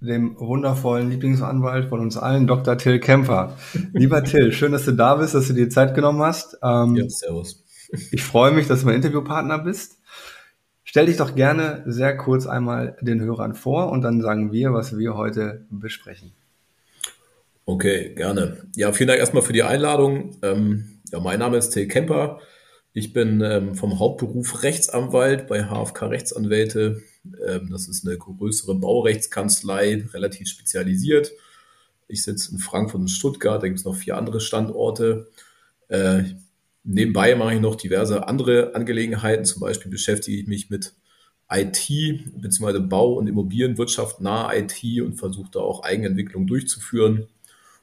dem wundervollen Lieblingsanwalt von uns allen, Dr. Till Kemper. Lieber Till, schön, dass du da bist, dass du dir Zeit genommen hast. Ähm, ja, servus. Ich freue mich, dass du mein Interviewpartner bist. Stell dich doch gerne sehr kurz einmal den Hörern vor und dann sagen wir, was wir heute besprechen. Okay, gerne. Ja, vielen Dank erstmal für die Einladung. Ähm, ja, mein Name ist Till Kemper. Ich bin ähm, vom Hauptberuf Rechtsanwalt bei HFK Rechtsanwälte. Ähm, das ist eine größere Baurechtskanzlei, relativ spezialisiert. Ich sitze in Frankfurt und Stuttgart, da gibt es noch vier andere Standorte. Äh, nebenbei mache ich noch diverse andere Angelegenheiten. Zum Beispiel beschäftige ich mich mit IT bzw. Bau- und Immobilienwirtschaft nahe IT und versuche da auch Eigenentwicklung durchzuführen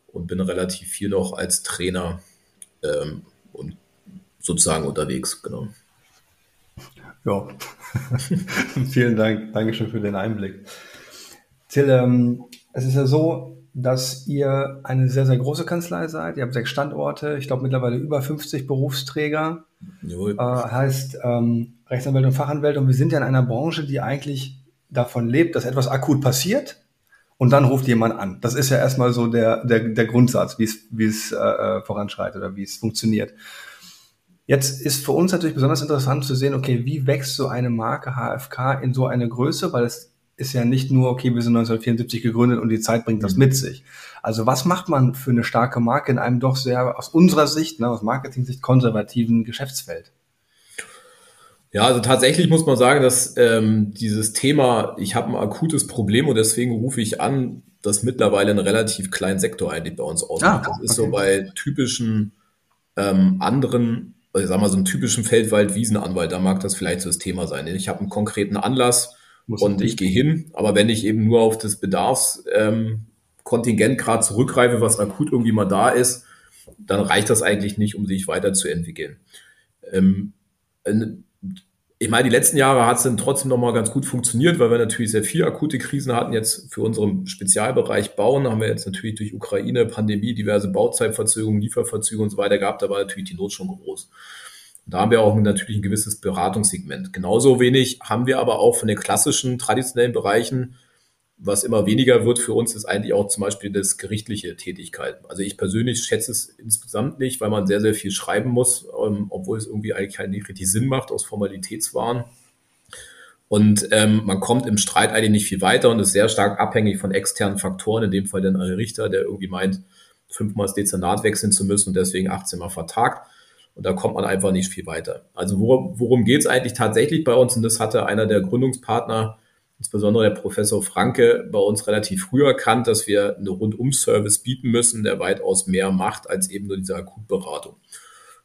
und bin relativ viel noch als Trainer ähm, und sozusagen unterwegs, genau. Ja, vielen Dank. Dankeschön für den Einblick. Till, ähm, es ist ja so, dass ihr eine sehr, sehr große Kanzlei seid. Ihr habt sechs Standorte, ich glaube mittlerweile über 50 Berufsträger. Äh, heißt ähm, Rechtsanwälte und Fachanwälte. Und wir sind ja in einer Branche, die eigentlich davon lebt, dass etwas akut passiert und dann ruft jemand an. Das ist ja erstmal so der, der, der Grundsatz, wie es, wie es äh, äh voranschreitet oder wie es funktioniert. Jetzt ist für uns natürlich besonders interessant zu sehen, okay, wie wächst so eine Marke HFK in so eine Größe, weil es ist ja nicht nur, okay, wir sind 1974 gegründet und die Zeit bringt das mit sich. Also was macht man für eine starke Marke in einem doch sehr aus unserer Sicht, ne, aus Marketing-Sicht konservativen Geschäftsfeld? Ja, also tatsächlich muss man sagen, dass ähm, dieses Thema, ich habe ein akutes Problem und deswegen rufe ich an, das mittlerweile einen relativ kleinen Sektor eigentlich bei uns ausmacht. Ah, das ist okay. so bei typischen ähm, anderen ich sag mal, so einen typischen Feldwald-Wiesenanwalt, da mag das vielleicht so das Thema sein. Ich habe einen konkreten Anlass Muss und ich gehe hin, aber wenn ich eben nur auf das Bedarfskontingent ähm, gerade zurückgreife, was akut irgendwie mal da ist, dann reicht das eigentlich nicht, um sich weiterzuentwickeln. Ähm, ich meine, die letzten Jahre hat es dann trotzdem nochmal ganz gut funktioniert, weil wir natürlich sehr viele akute Krisen hatten. Jetzt für unseren Spezialbereich Bauen haben wir jetzt natürlich durch Ukraine, Pandemie, diverse Bauzeitverzögerungen, Lieferverzögerungen und so weiter gehabt. Da war natürlich die Not schon groß. Und da haben wir auch natürlich ein gewisses Beratungssegment. Genauso wenig haben wir aber auch von den klassischen, traditionellen Bereichen was immer weniger wird für uns, ist eigentlich auch zum Beispiel das gerichtliche Tätigkeit. Also ich persönlich schätze es insgesamt nicht, weil man sehr, sehr viel schreiben muss, ähm, obwohl es irgendwie eigentlich nicht richtig Sinn macht aus Formalitätswahn. Und ähm, man kommt im Streit eigentlich nicht viel weiter und ist sehr stark abhängig von externen Faktoren, in dem Fall dann ein Richter, der irgendwie meint, fünfmal das Dezernat wechseln zu müssen und deswegen 18 Mal vertagt. Und da kommt man einfach nicht viel weiter. Also worum, worum geht es eigentlich tatsächlich bei uns? Und das hatte einer der Gründungspartner insbesondere der Professor Franke bei uns relativ früh erkannt, dass wir einen Rundum-Service bieten müssen, der weitaus mehr macht als eben nur diese Akutberatung.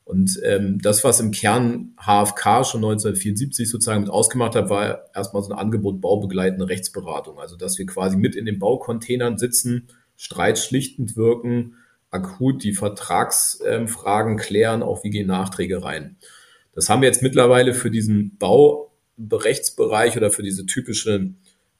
Und ähm, das, was im Kern HFK schon 1974 sozusagen mit ausgemacht hat, war erstmal so ein Angebot baubegleitende Rechtsberatung. Also dass wir quasi mit in den Baucontainern sitzen, streitschlichtend wirken, akut die Vertragsfragen ähm, klären, auch wie gehen Nachträge rein. Das haben wir jetzt mittlerweile für diesen Bau Rechtsbereich oder für diese typische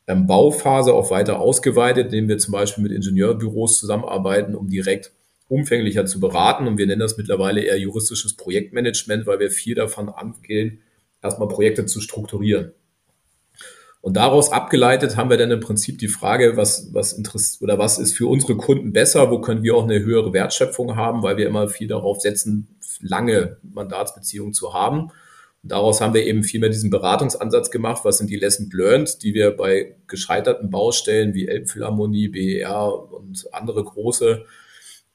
ähm, Bauphase auch weiter ausgeweitet, indem wir zum Beispiel mit Ingenieurbüros zusammenarbeiten, um direkt umfänglicher zu beraten. Und wir nennen das mittlerweile eher juristisches Projektmanagement, weil wir viel davon angehen, erstmal Projekte zu strukturieren. Und daraus abgeleitet haben wir dann im Prinzip die Frage, was, was interessiert oder was ist für unsere Kunden besser, wo können wir auch eine höhere Wertschöpfung haben, weil wir immer viel darauf setzen, lange Mandatsbeziehungen zu haben. Daraus haben wir eben viel mehr diesen Beratungsansatz gemacht. Was sind die Lessons learned, die wir bei gescheiterten Baustellen wie Elbphilharmonie, BER und andere große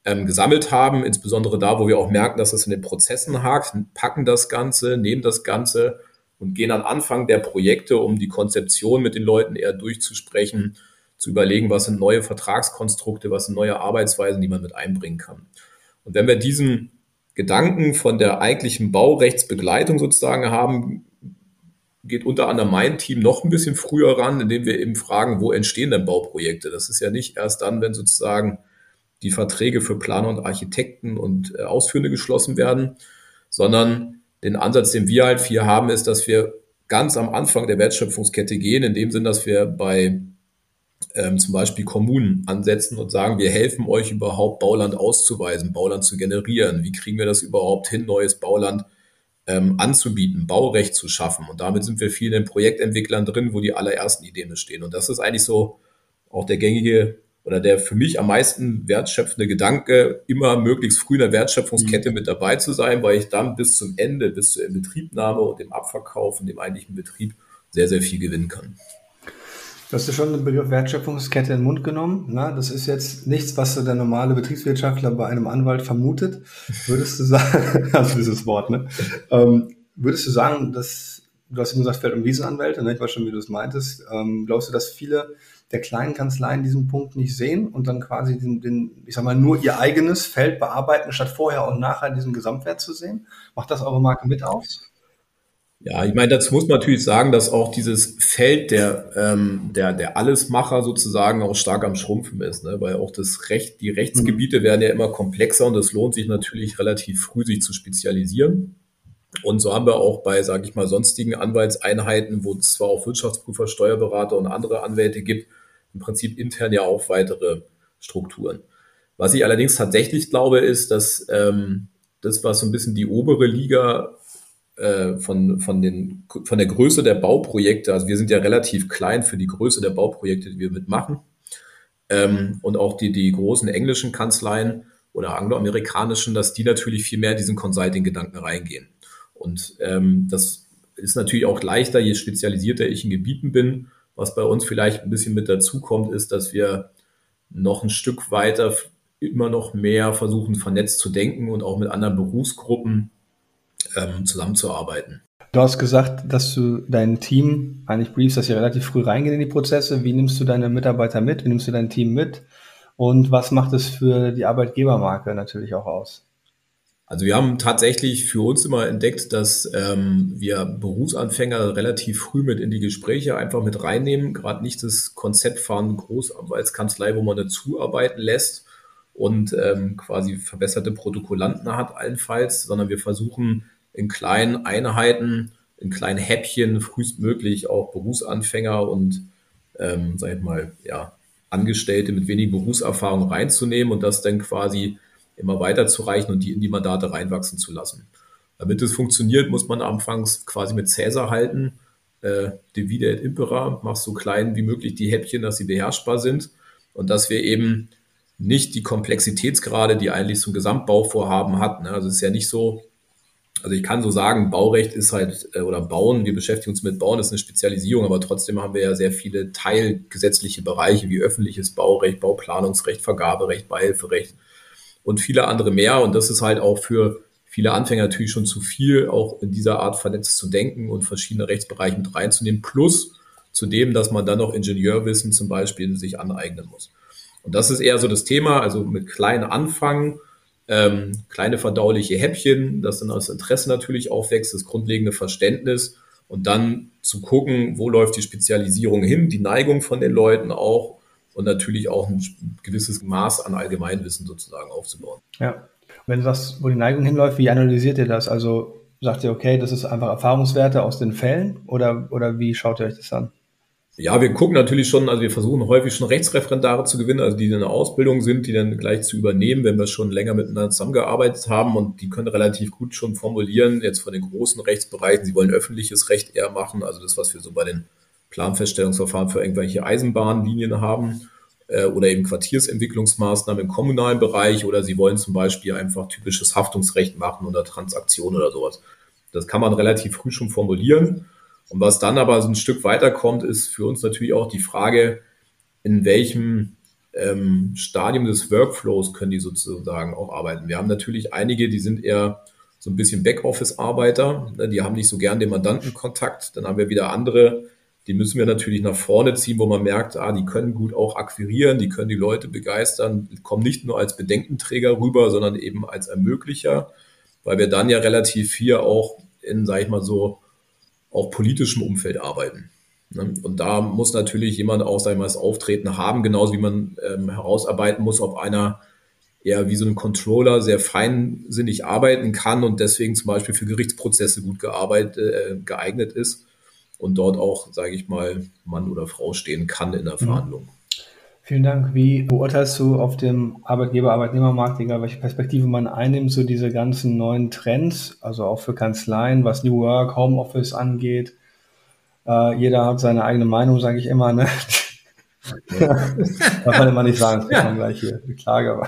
ähm, gesammelt haben, insbesondere da, wo wir auch merken, dass es in den Prozessen hakt, packen das Ganze, nehmen das Ganze, und gehen an Anfang der Projekte, um die Konzeption mit den Leuten eher durchzusprechen, zu überlegen, was sind neue Vertragskonstrukte, was sind neue Arbeitsweisen, die man mit einbringen kann. Und wenn wir diesen Gedanken von der eigentlichen Baurechtsbegleitung sozusagen haben, geht unter anderem mein Team noch ein bisschen früher ran, indem wir eben fragen, wo entstehen denn Bauprojekte? Das ist ja nicht erst dann, wenn sozusagen die Verträge für Planer und Architekten und äh, Ausführende geschlossen werden, sondern den Ansatz, den wir halt hier haben, ist, dass wir ganz am Anfang der Wertschöpfungskette gehen, in dem Sinn, dass wir bei ähm, zum Beispiel Kommunen ansetzen und sagen, wir helfen euch überhaupt Bauland auszuweisen, Bauland zu generieren. Wie kriegen wir das überhaupt hin, neues Bauland ähm, anzubieten, Baurecht zu schaffen? Und damit sind wir viel in den Projektentwicklern drin, wo die allerersten Ideen bestehen. Und das ist eigentlich so auch der gängige oder der für mich am meisten wertschöpfende Gedanke, immer möglichst früh in der Wertschöpfungskette mhm. mit dabei zu sein, weil ich dann bis zum Ende, bis zur Inbetriebnahme und dem Abverkauf und dem eigentlichen Betrieb sehr, sehr viel gewinnen kann. Du hast ja schon den Begriff Wertschöpfungskette in den Mund genommen. Na, das ist jetzt nichts, was so der normale Betriebswirtschaftler bei einem Anwalt vermutet. Würdest du sagen, also dieses Wort, ne? Ähm, würdest du sagen, dass, du hast eben gesagt, Feld- und Wiesenanwälte, ne? ich weiß schon, wie du es meintest. Ähm, glaubst du, dass viele der kleinen Kanzleien diesen Punkt nicht sehen und dann quasi den, den, ich sag mal, nur ihr eigenes Feld bearbeiten, statt vorher und nachher diesen Gesamtwert zu sehen? Macht das eure Marke mit aus? Ja, ich meine, dazu muss man natürlich sagen, dass auch dieses Feld der, ähm, der, der Allesmacher sozusagen auch stark am Schrumpfen ist, ne? weil auch das Recht, die Rechtsgebiete mhm. werden ja immer komplexer und es lohnt sich natürlich relativ früh, sich zu spezialisieren. Und so haben wir auch bei, sage ich mal, sonstigen Anwaltseinheiten, wo es zwar auch Wirtschaftsprüfer, Steuerberater und andere Anwälte gibt, im Prinzip intern ja auch weitere Strukturen. Was ich allerdings tatsächlich glaube, ist, dass ähm, das, was so ein bisschen die obere Liga äh, von, von, den, von der Größe der Bauprojekte, also wir sind ja relativ klein für die Größe der Bauprojekte, die wir mitmachen. Ähm, und auch die, die großen englischen Kanzleien oder angloamerikanischen, dass die natürlich viel mehr diesen Consulting-Gedanken reingehen. Und ähm, das ist natürlich auch leichter, je spezialisierter ich in Gebieten bin. Was bei uns vielleicht ein bisschen mit dazu kommt, ist, dass wir noch ein Stück weiter immer noch mehr versuchen, vernetzt zu denken und auch mit anderen Berufsgruppen ähm, zusammenzuarbeiten. Du hast gesagt, dass du dein Team eigentlich briefst, dass sie relativ früh reingehen in die Prozesse. Wie nimmst du deine Mitarbeiter mit? Wie nimmst du dein Team mit? Und was macht es für die Arbeitgebermarke natürlich auch aus? Also wir haben tatsächlich für uns immer entdeckt, dass ähm, wir Berufsanfänger relativ früh mit in die Gespräche einfach mit reinnehmen. Gerade nicht das Konzept fahren Großanwaltskanzlei, wo man dazuarbeiten lässt und ähm, quasi verbesserte Protokollanten hat allenfalls, sondern wir versuchen in kleinen Einheiten, in kleinen Häppchen frühestmöglich auch Berufsanfänger und, ähm, sag ich mal, ja, Angestellte mit wenig Berufserfahrung reinzunehmen und das dann quasi immer weiterzureichen und die in die Mandate reinwachsen zu lassen. Damit es funktioniert, muss man anfangs quasi mit Cäsar halten. Äh, Divide et Impera, mach so klein wie möglich die Häppchen, dass sie beherrschbar sind und dass wir eben nicht die Komplexitätsgrade, die eigentlich ein Gesamtbauvorhaben hat. Ne? Also es ist ja nicht so, also ich kann so sagen, Baurecht ist halt, äh, oder Bauen, wir beschäftigen uns mit Bauen, ist eine Spezialisierung, aber trotzdem haben wir ja sehr viele teilgesetzliche Bereiche wie öffentliches Baurecht, Bauplanungsrecht, Vergaberecht, Beihilferecht und viele andere mehr. Und das ist halt auch für viele Anfänger natürlich schon zu viel, auch in dieser Art vernetzt zu denken und verschiedene Rechtsbereiche mit reinzunehmen, plus zu dem, dass man dann noch Ingenieurwissen zum Beispiel sich aneignen muss. Und das ist eher so das Thema, also mit kleinen Anfangen, ähm, kleine verdauliche Häppchen, dass dann das Interesse natürlich aufwächst, das grundlegende Verständnis und dann zu gucken, wo läuft die Spezialisierung hin, die Neigung von den Leuten auch und natürlich auch ein gewisses Maß an Allgemeinwissen sozusagen aufzubauen. Ja. Wenn du sagst, wo die Neigung hinläuft, wie analysiert ihr das? Also sagt ihr, okay, das ist einfach Erfahrungswerte aus den Fällen oder, oder wie schaut ihr euch das an? Ja, wir gucken natürlich schon, also wir versuchen häufig schon Rechtsreferendare zu gewinnen, also die in der Ausbildung sind, die dann gleich zu übernehmen, wenn wir schon länger miteinander zusammengearbeitet haben und die können relativ gut schon formulieren, jetzt von den großen Rechtsbereichen, sie wollen öffentliches Recht eher machen, also das, was wir so bei den Planfeststellungsverfahren für irgendwelche Eisenbahnlinien haben äh, oder eben Quartiersentwicklungsmaßnahmen im kommunalen Bereich oder sie wollen zum Beispiel einfach typisches Haftungsrecht machen oder Transaktion oder sowas. Das kann man relativ früh schon formulieren und was dann aber so ein Stück weiterkommt, ist für uns natürlich auch die Frage, in welchem ähm, Stadium des Workflows können die sozusagen auch arbeiten. Wir haben natürlich einige, die sind eher so ein bisschen Backoffice-Arbeiter, ne, die haben nicht so gern den Mandantenkontakt. Dann haben wir wieder andere, die müssen wir natürlich nach vorne ziehen, wo man merkt, ah, die können gut auch akquirieren, die können die Leute begeistern, kommen nicht nur als Bedenkenträger rüber, sondern eben als Ermöglicher, weil wir dann ja relativ viel auch in, sage ich mal so, auch politischem Umfeld arbeiten. Ne? Und da muss natürlich jemand auch, mal, das Auftreten haben, genauso wie man ähm, herausarbeiten muss, ob einer eher wie so ein Controller sehr feinsinnig arbeiten kann und deswegen zum Beispiel für Gerichtsprozesse gut gearbeitet, äh, geeignet ist und dort auch, sage ich mal, Mann oder Frau stehen kann in der mhm. Verhandlung. Vielen Dank. Wie beurteilst du auf dem Arbeitgeber-Arbeitnehmermarkt, egal welche Perspektive man einnimmt, so diese ganzen neuen Trends, also auch für Kanzleien, was New Work, Homeoffice angeht? Äh, jeder hat seine eigene Meinung, sage ich immer. Ne? Darf man immer nicht sagen, das ja. man gleich hier eine Klage.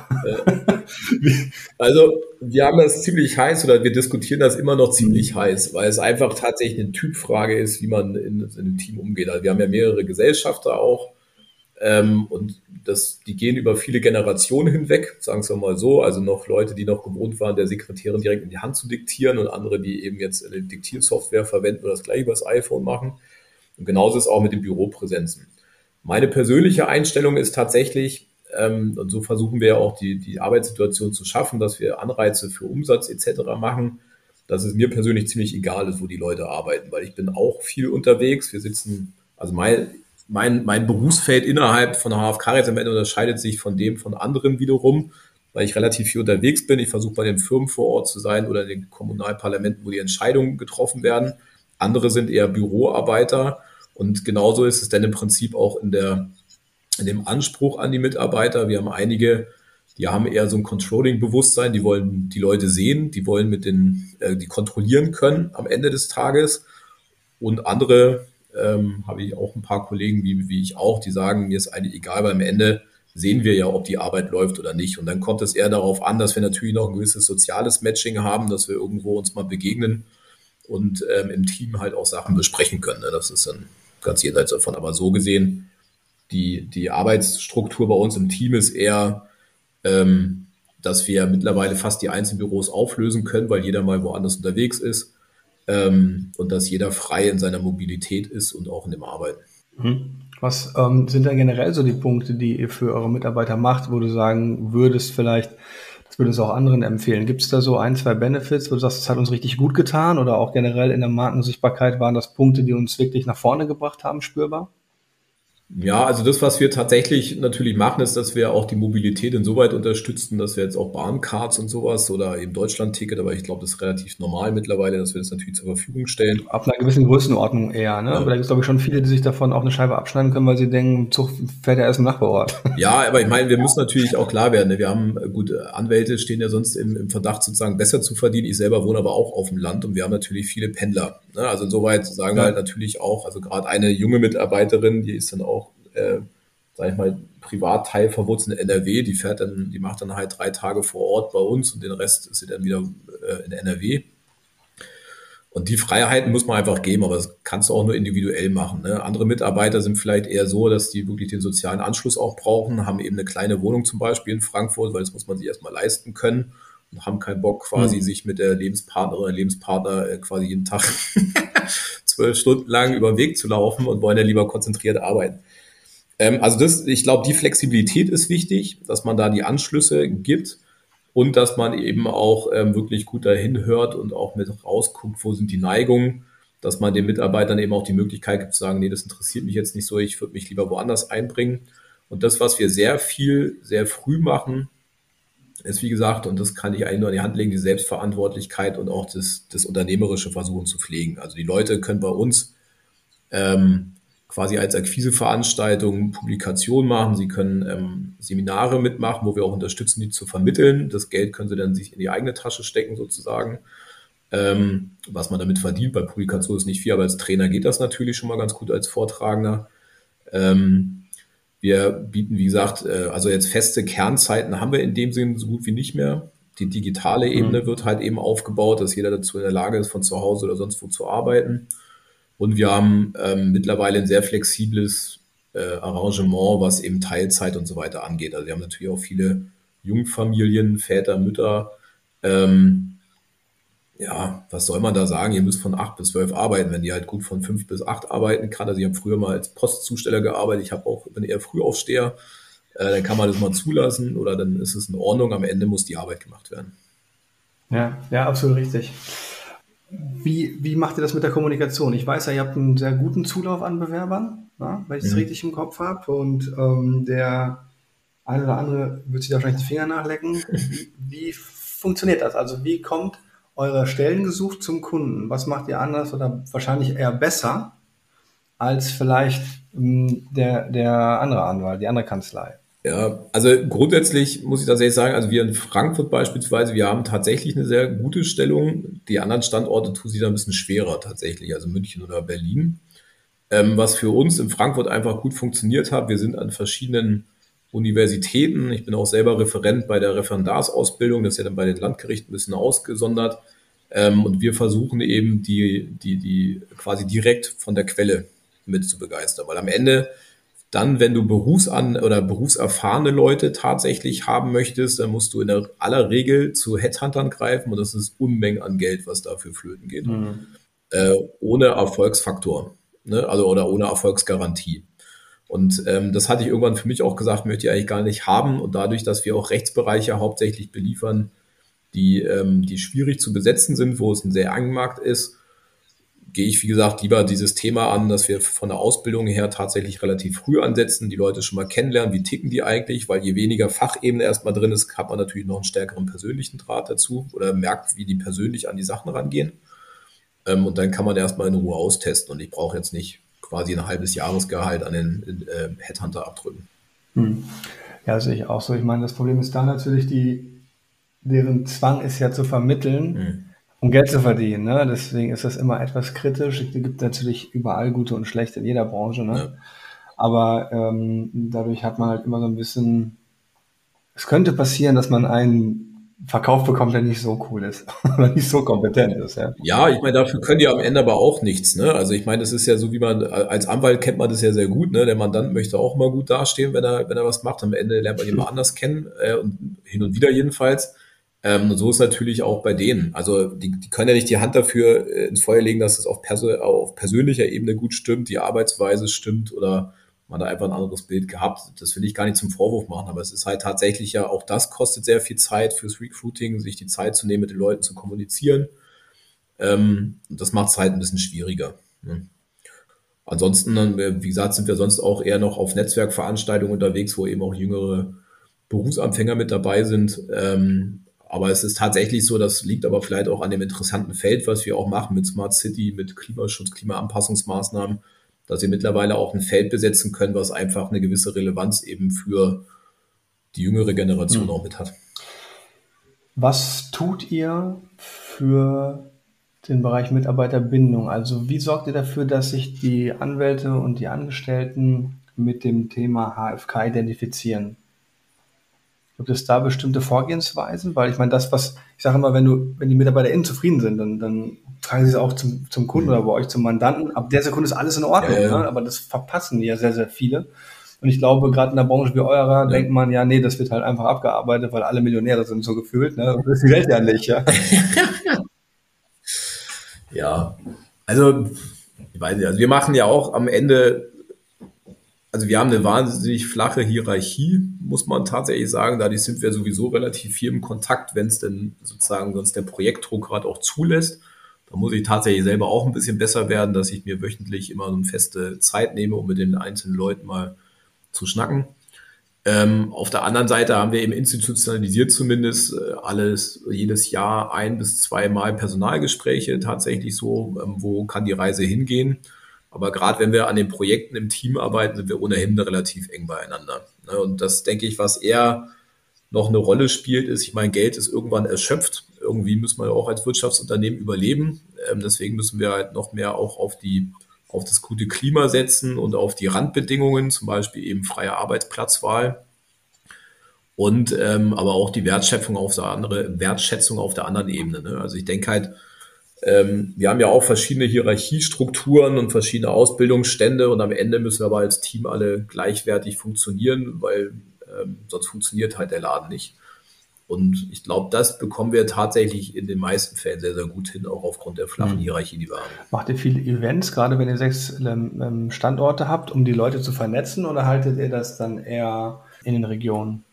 also wir haben das ziemlich heiß oder wir diskutieren das immer noch ziemlich heiß, weil es einfach tatsächlich eine Typfrage ist, wie man in, in einem Team umgeht. Also wir haben ja mehrere Gesellschafter auch ähm, und das, die gehen über viele Generationen hinweg, sagen wir mal so. Also noch Leute, die noch gewohnt waren, der Sekretärin direkt in die Hand zu diktieren und andere, die eben jetzt eine Diktiersoftware verwenden oder das gleich über das iPhone machen. Und genauso ist auch mit den Büropräsenzen. Meine persönliche Einstellung ist tatsächlich, ähm, und so versuchen wir ja auch die, die Arbeitssituation zu schaffen, dass wir Anreize für Umsatz etc. machen, dass es mir persönlich ziemlich egal ist, wo die Leute arbeiten, weil ich bin auch viel unterwegs. Wir sitzen, also mein, mein, mein Berufsfeld innerhalb von HFK jetzt am Ende unterscheidet sich von dem von anderen wiederum, weil ich relativ viel unterwegs bin. Ich versuche bei den Firmen vor Ort zu sein oder in den Kommunalparlamenten, wo die Entscheidungen getroffen werden. Andere sind eher Büroarbeiter und genauso ist es dann im Prinzip auch in, der, in dem Anspruch an die Mitarbeiter. Wir haben einige, die haben eher so ein Controlling-Bewusstsein, die wollen die Leute sehen, die wollen mit den, äh, die kontrollieren können am Ende des Tages. Und andere ähm, habe ich auch ein paar Kollegen, wie, wie ich auch, die sagen, mir ist eigentlich egal, weil am Ende sehen wir ja, ob die Arbeit läuft oder nicht. Und dann kommt es eher darauf an, dass wir natürlich noch ein gewisses soziales Matching haben, dass wir irgendwo uns mal begegnen und ähm, im Team halt auch Sachen besprechen können. Ne? Das ist dann ganz jenseits davon. Aber so gesehen, die, die Arbeitsstruktur bei uns im Team ist eher, ähm, dass wir mittlerweile fast die Einzelbüros auflösen können, weil jeder mal woanders unterwegs ist ähm, und dass jeder frei in seiner Mobilität ist und auch in dem Arbeiten. Mhm. Was ähm, sind denn generell so die Punkte, die ihr für eure Mitarbeiter macht, wo du sagen würdest, vielleicht das würde es auch anderen empfehlen. Gibt es da so ein, zwei Benefits, wo du sagst, das hat uns richtig gut getan oder auch generell in der Markensichtbarkeit waren das Punkte, die uns wirklich nach vorne gebracht haben, spürbar? Ja, also das, was wir tatsächlich natürlich machen, ist, dass wir auch die Mobilität insoweit unterstützen, dass wir jetzt auch Bahncards und sowas oder eben Deutschland-Ticket, aber ich glaube, das ist relativ normal mittlerweile, dass wir das natürlich zur Verfügung stellen. Ab einer gewissen Größenordnung eher, ne? Ja. Aber da gibt es, glaube ich, schon viele, die sich davon auch eine Scheibe abschneiden können, weil sie denken, Zug fährt ja erst im Nachbarort. Ja, aber ich meine, wir müssen natürlich auch klar werden, ne? wir haben, gut, Anwälte stehen ja sonst im, im Verdacht, sozusagen besser zu verdienen. Ich selber wohne aber auch auf dem Land und wir haben natürlich viele Pendler. Ne? Also insoweit sagen ja. wir halt natürlich auch, also gerade eine junge Mitarbeiterin, die ist dann auch äh, sag ich mal, Privatteil verwurzelt in NRW, die fährt dann, die macht dann halt drei Tage vor Ort bei uns und den Rest ist sie dann wieder äh, in NRW. Und die Freiheiten muss man einfach geben, aber das kannst du auch nur individuell machen. Ne? Andere Mitarbeiter sind vielleicht eher so, dass die wirklich den sozialen Anschluss auch brauchen, haben eben eine kleine Wohnung zum Beispiel in Frankfurt, weil das muss man sich erstmal leisten können und haben keinen Bock quasi mhm. sich mit der Lebenspartnerin oder Lebenspartner äh, quasi jeden Tag zwölf Stunden lang über den Weg zu laufen und wollen ja lieber konzentriert arbeiten. Ähm, also das, ich glaube, die Flexibilität ist wichtig, dass man da die Anschlüsse gibt und dass man eben auch ähm, wirklich gut dahin hört und auch mit rausguckt, wo sind die Neigungen, dass man den Mitarbeitern eben auch die Möglichkeit gibt zu sagen, nee, das interessiert mich jetzt nicht so, ich würde mich lieber woanders einbringen. Und das, was wir sehr viel, sehr früh machen, ist wie gesagt, und das kann ich eigentlich nur an die Hand legen, die Selbstverantwortlichkeit und auch das, das Unternehmerische versuchen zu pflegen. Also die Leute können bei uns ähm, quasi als Akquiseveranstaltung Publikation machen. Sie können ähm, Seminare mitmachen, wo wir auch unterstützen, die zu vermitteln. Das Geld können Sie dann sich in die eigene Tasche stecken sozusagen. Ähm, was man damit verdient. Bei Publikation ist nicht viel, aber als Trainer geht das natürlich schon mal ganz gut als Vortragender. Ähm, wir bieten, wie gesagt, äh, also jetzt feste Kernzeiten haben wir in dem Sinn so gut wie nicht mehr. Die digitale Ebene mhm. wird halt eben aufgebaut, dass jeder dazu in der Lage ist, von zu Hause oder sonst wo zu arbeiten. Und wir haben ähm, mittlerweile ein sehr flexibles äh, Arrangement, was eben Teilzeit und so weiter angeht. Also wir haben natürlich auch viele Jungfamilien, Väter, Mütter, ähm, ja, was soll man da sagen? Ihr müsst von acht bis zwölf arbeiten, wenn die halt gut von fünf bis acht arbeiten kann. Also ich habe früher mal als Postzusteller gearbeitet, ich habe auch, bin eher Frühaufsteher, äh, dann kann man das mal zulassen oder dann ist es in Ordnung. Am Ende muss die Arbeit gemacht werden. Ja, ja, absolut richtig. Wie, wie macht ihr das mit der Kommunikation? Ich weiß ja, ihr habt einen sehr guten Zulauf an Bewerbern, ja, wenn ich es mhm. richtig im Kopf habe. Und ähm, der eine oder andere wird sich da wahrscheinlich die Finger nachlecken. Wie, wie funktioniert das? Also wie kommt eure Stellen gesucht zum Kunden? Was macht ihr anders oder wahrscheinlich eher besser als vielleicht ähm, der, der andere Anwalt, die andere Kanzlei? Ja, also grundsätzlich muss ich tatsächlich sagen, also wir in Frankfurt beispielsweise, wir haben tatsächlich eine sehr gute Stellung. Die anderen Standorte tun sich da ein bisschen schwerer tatsächlich, also München oder Berlin. Ähm, was für uns in Frankfurt einfach gut funktioniert hat, wir sind an verschiedenen Universitäten. Ich bin auch selber Referent bei der Referendarsausbildung, das ist ja dann bei den Landgerichten ein bisschen ausgesondert. Ähm, und wir versuchen eben die, die, die quasi direkt von der Quelle mit zu begeistern, weil am Ende dann, wenn du Berufsan oder berufserfahrene Leute tatsächlich haben möchtest, dann musst du in der aller Regel zu Headhuntern greifen und das ist Unmengen an Geld, was dafür flöten geht. Mhm. Äh, ohne Erfolgsfaktor, ne? also oder ohne Erfolgsgarantie. Und ähm, das hatte ich irgendwann für mich auch gesagt, möchte ich eigentlich gar nicht haben. Und dadurch, dass wir auch Rechtsbereiche hauptsächlich beliefern, die, ähm, die schwierig zu besetzen sind, wo es ein sehr engen Markt ist, gehe ich, wie gesagt, lieber dieses Thema an, dass wir von der Ausbildung her tatsächlich relativ früh ansetzen, die Leute schon mal kennenlernen, wie ticken die eigentlich, weil je weniger Fachebene erstmal drin ist, hat man natürlich noch einen stärkeren persönlichen Draht dazu oder merkt, wie die persönlich an die Sachen rangehen. Ähm, und dann kann man erstmal in Ruhe austesten und ich brauche jetzt nicht quasi ein halbes Jahresgehalt an den äh, Headhunter abdrücken. Hm. Ja, sehe ich auch so. Ich meine, das Problem ist da natürlich, die, deren Zwang ist ja zu vermitteln, hm. um Geld zu verdienen. Ne? Deswegen ist das immer etwas kritisch. Es gibt natürlich überall gute und schlechte in jeder Branche. Ne? Ja. Aber ähm, dadurch hat man halt immer so ein bisschen, es könnte passieren, dass man einen verkauft bekommt, der nicht so cool ist oder nicht so kompetent ist. Ja, ja ich meine, dafür können die am Ende aber auch nichts. Ne? Also ich meine, es ist ja so, wie man als Anwalt kennt man das ja sehr gut. Ne? Der Mandant möchte auch mal gut dastehen, wenn er wenn er was macht. Am Ende lernt man ihn mal anders kennen äh, und hin und wieder jedenfalls. Ähm, und so ist natürlich auch bei denen. Also die, die können ja nicht die Hand dafür äh, ins Feuer legen, dass es auf, perso auf persönlicher Ebene gut stimmt, die Arbeitsweise stimmt oder man da einfach ein anderes Bild gehabt. Das will ich gar nicht zum Vorwurf machen, aber es ist halt tatsächlich ja, auch das kostet sehr viel Zeit fürs Recruiting, sich die Zeit zu nehmen, mit den Leuten zu kommunizieren. Ähm, das macht es halt ein bisschen schwieriger. Ne? Ansonsten, wie gesagt, sind wir sonst auch eher noch auf Netzwerkveranstaltungen unterwegs, wo eben auch jüngere Berufsanfänger mit dabei sind. Ähm, aber es ist tatsächlich so, das liegt aber vielleicht auch an dem interessanten Feld, was wir auch machen mit Smart City, mit Klimaschutz, Klimaanpassungsmaßnahmen dass sie mittlerweile auch ein Feld besetzen können, was einfach eine gewisse Relevanz eben für die jüngere Generation mhm. auch mit hat. Was tut ihr für den Bereich Mitarbeiterbindung? Also wie sorgt ihr dafür, dass sich die Anwälte und die Angestellten mit dem Thema HFK identifizieren? Gibt es da bestimmte Vorgehensweisen? Weil ich meine, das, was, ich sage immer, wenn du, wenn die MitarbeiterInnen zufrieden sind, dann, dann tragen sie es auch zum, zum Kunden mhm. oder bei euch zum Mandanten. Ab der Sekunde ist alles in Ordnung, ja, ja. Ne? aber das verpassen ja sehr, sehr viele. Und ich glaube, gerade in der Branche wie eurer ja. denkt man, ja, nee, das wird halt einfach abgearbeitet, weil alle Millionäre sind so gefühlt, ne? Und das Geld ja nicht, ja. ja, also, ich weiß nicht, also wir machen ja auch am Ende also wir haben eine wahnsinnig flache Hierarchie, muss man tatsächlich sagen. Dadurch sind wir sowieso relativ viel im Kontakt, wenn es denn sozusagen sonst der Projektdruck gerade auch zulässt. Da muss ich tatsächlich selber auch ein bisschen besser werden, dass ich mir wöchentlich immer eine feste Zeit nehme, um mit den einzelnen Leuten mal zu schnacken. Ähm, auf der anderen Seite haben wir eben institutionalisiert zumindest äh, alles, jedes Jahr ein bis zweimal Personalgespräche tatsächlich so, ähm, wo kann die Reise hingehen aber gerade wenn wir an den Projekten im Team arbeiten, sind wir ohnehin relativ eng beieinander. Ne? Und das denke ich, was eher noch eine Rolle spielt, ist, ich meine, Geld ist irgendwann erschöpft. Irgendwie müssen wir auch als Wirtschaftsunternehmen überleben. Ähm, deswegen müssen wir halt noch mehr auch auf die, auf das gute Klima setzen und auf die Randbedingungen, zum Beispiel eben freie Arbeitsplatzwahl. Und ähm, aber auch die Wertschöpfung auf der andere, Wertschätzung auf der anderen Ebene. Ne? Also ich denke halt, ähm, wir haben ja auch verschiedene Hierarchiestrukturen und verschiedene Ausbildungsstände und am Ende müssen wir aber als Team alle gleichwertig funktionieren, weil ähm, sonst funktioniert halt der Laden nicht. Und ich glaube, das bekommen wir tatsächlich in den meisten Fällen sehr, sehr gut hin, auch aufgrund der flachen mhm. Hierarchie, die wir haben. Macht ihr viele Events, gerade wenn ihr sechs ähm, ähm, Standorte habt, um die Leute zu vernetzen oder haltet ihr das dann eher in den Regionen?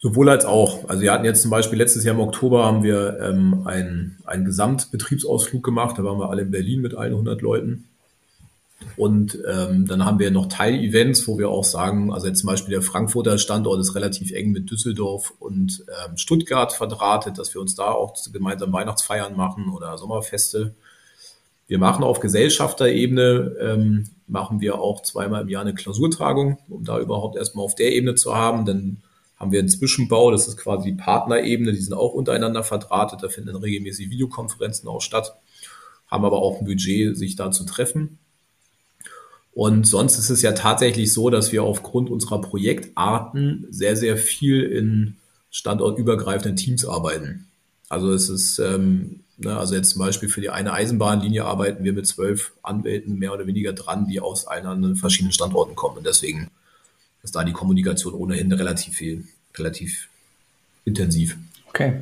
Sowohl als auch. Also wir hatten jetzt zum Beispiel letztes Jahr im Oktober haben wir ähm, einen, einen Gesamtbetriebsausflug gemacht. Da waren wir alle in Berlin mit allen 100 Leuten. Und ähm, dann haben wir noch Teilevents, wo wir auch sagen, also jetzt zum Beispiel der Frankfurter Standort ist relativ eng mit Düsseldorf und ähm, Stuttgart verdrahtet, dass wir uns da auch gemeinsam Weihnachtsfeiern machen oder Sommerfeste. Wir machen auf Gesellschafterebene, ähm, machen wir auch zweimal im Jahr eine Klausurtragung, um da überhaupt erstmal auf der Ebene zu haben. Dann haben wir einen Zwischenbau, das ist quasi die Partnerebene, die sind auch untereinander verdrahtet, da finden regelmäßig Videokonferenzen auch statt, haben aber auch ein Budget, sich da zu treffen. Und sonst ist es ja tatsächlich so, dass wir aufgrund unserer Projektarten sehr, sehr viel in standortübergreifenden Teams arbeiten. Also es ist, ähm, ne, also jetzt zum Beispiel für die eine Eisenbahnlinie arbeiten wir mit zwölf Anwälten mehr oder weniger dran, die aus allen verschiedenen Standorten kommen. Und deswegen ist da die Kommunikation ohnehin relativ viel, relativ intensiv. Okay.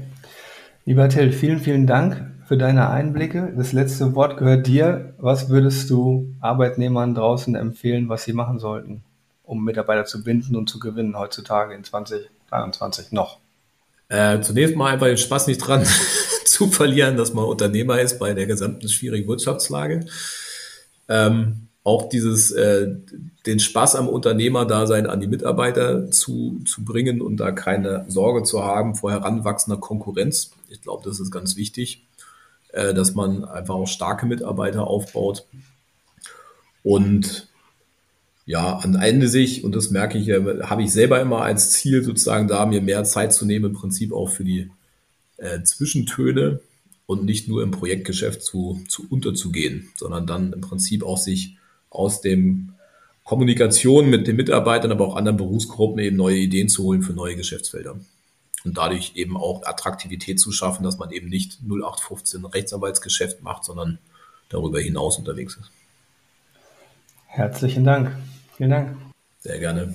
Lieber Till, vielen, vielen Dank für deine Einblicke. Das letzte Wort gehört dir. Was würdest du Arbeitnehmern draußen empfehlen, was sie machen sollten, um Mitarbeiter zu binden und zu gewinnen heutzutage in 2023 noch? Äh, zunächst mal einfach den Spaß nicht dran zu verlieren, dass man Unternehmer ist bei der gesamten schwierigen Wirtschaftslage. Ähm, auch dieses, äh, den Spaß am Unternehmerdasein an die Mitarbeiter zu, zu bringen und da keine Sorge zu haben vor heranwachsender Konkurrenz. Ich glaube, das ist ganz wichtig, äh, dass man einfach auch starke Mitarbeiter aufbaut. Und ja, am Ende sich, und das merke ich, habe ich selber immer als Ziel, sozusagen da mir mehr Zeit zu nehmen, im Prinzip auch für die äh, Zwischentöne und nicht nur im Projektgeschäft zu, zu unterzugehen, sondern dann im Prinzip auch sich aus dem Kommunikation mit den Mitarbeitern, aber auch anderen Berufsgruppen eben neue Ideen zu holen für neue Geschäftsfelder. Und dadurch eben auch Attraktivität zu schaffen, dass man eben nicht 0815 Rechtsanwaltsgeschäft macht, sondern darüber hinaus unterwegs ist. Herzlichen Dank. Vielen Dank. Sehr gerne.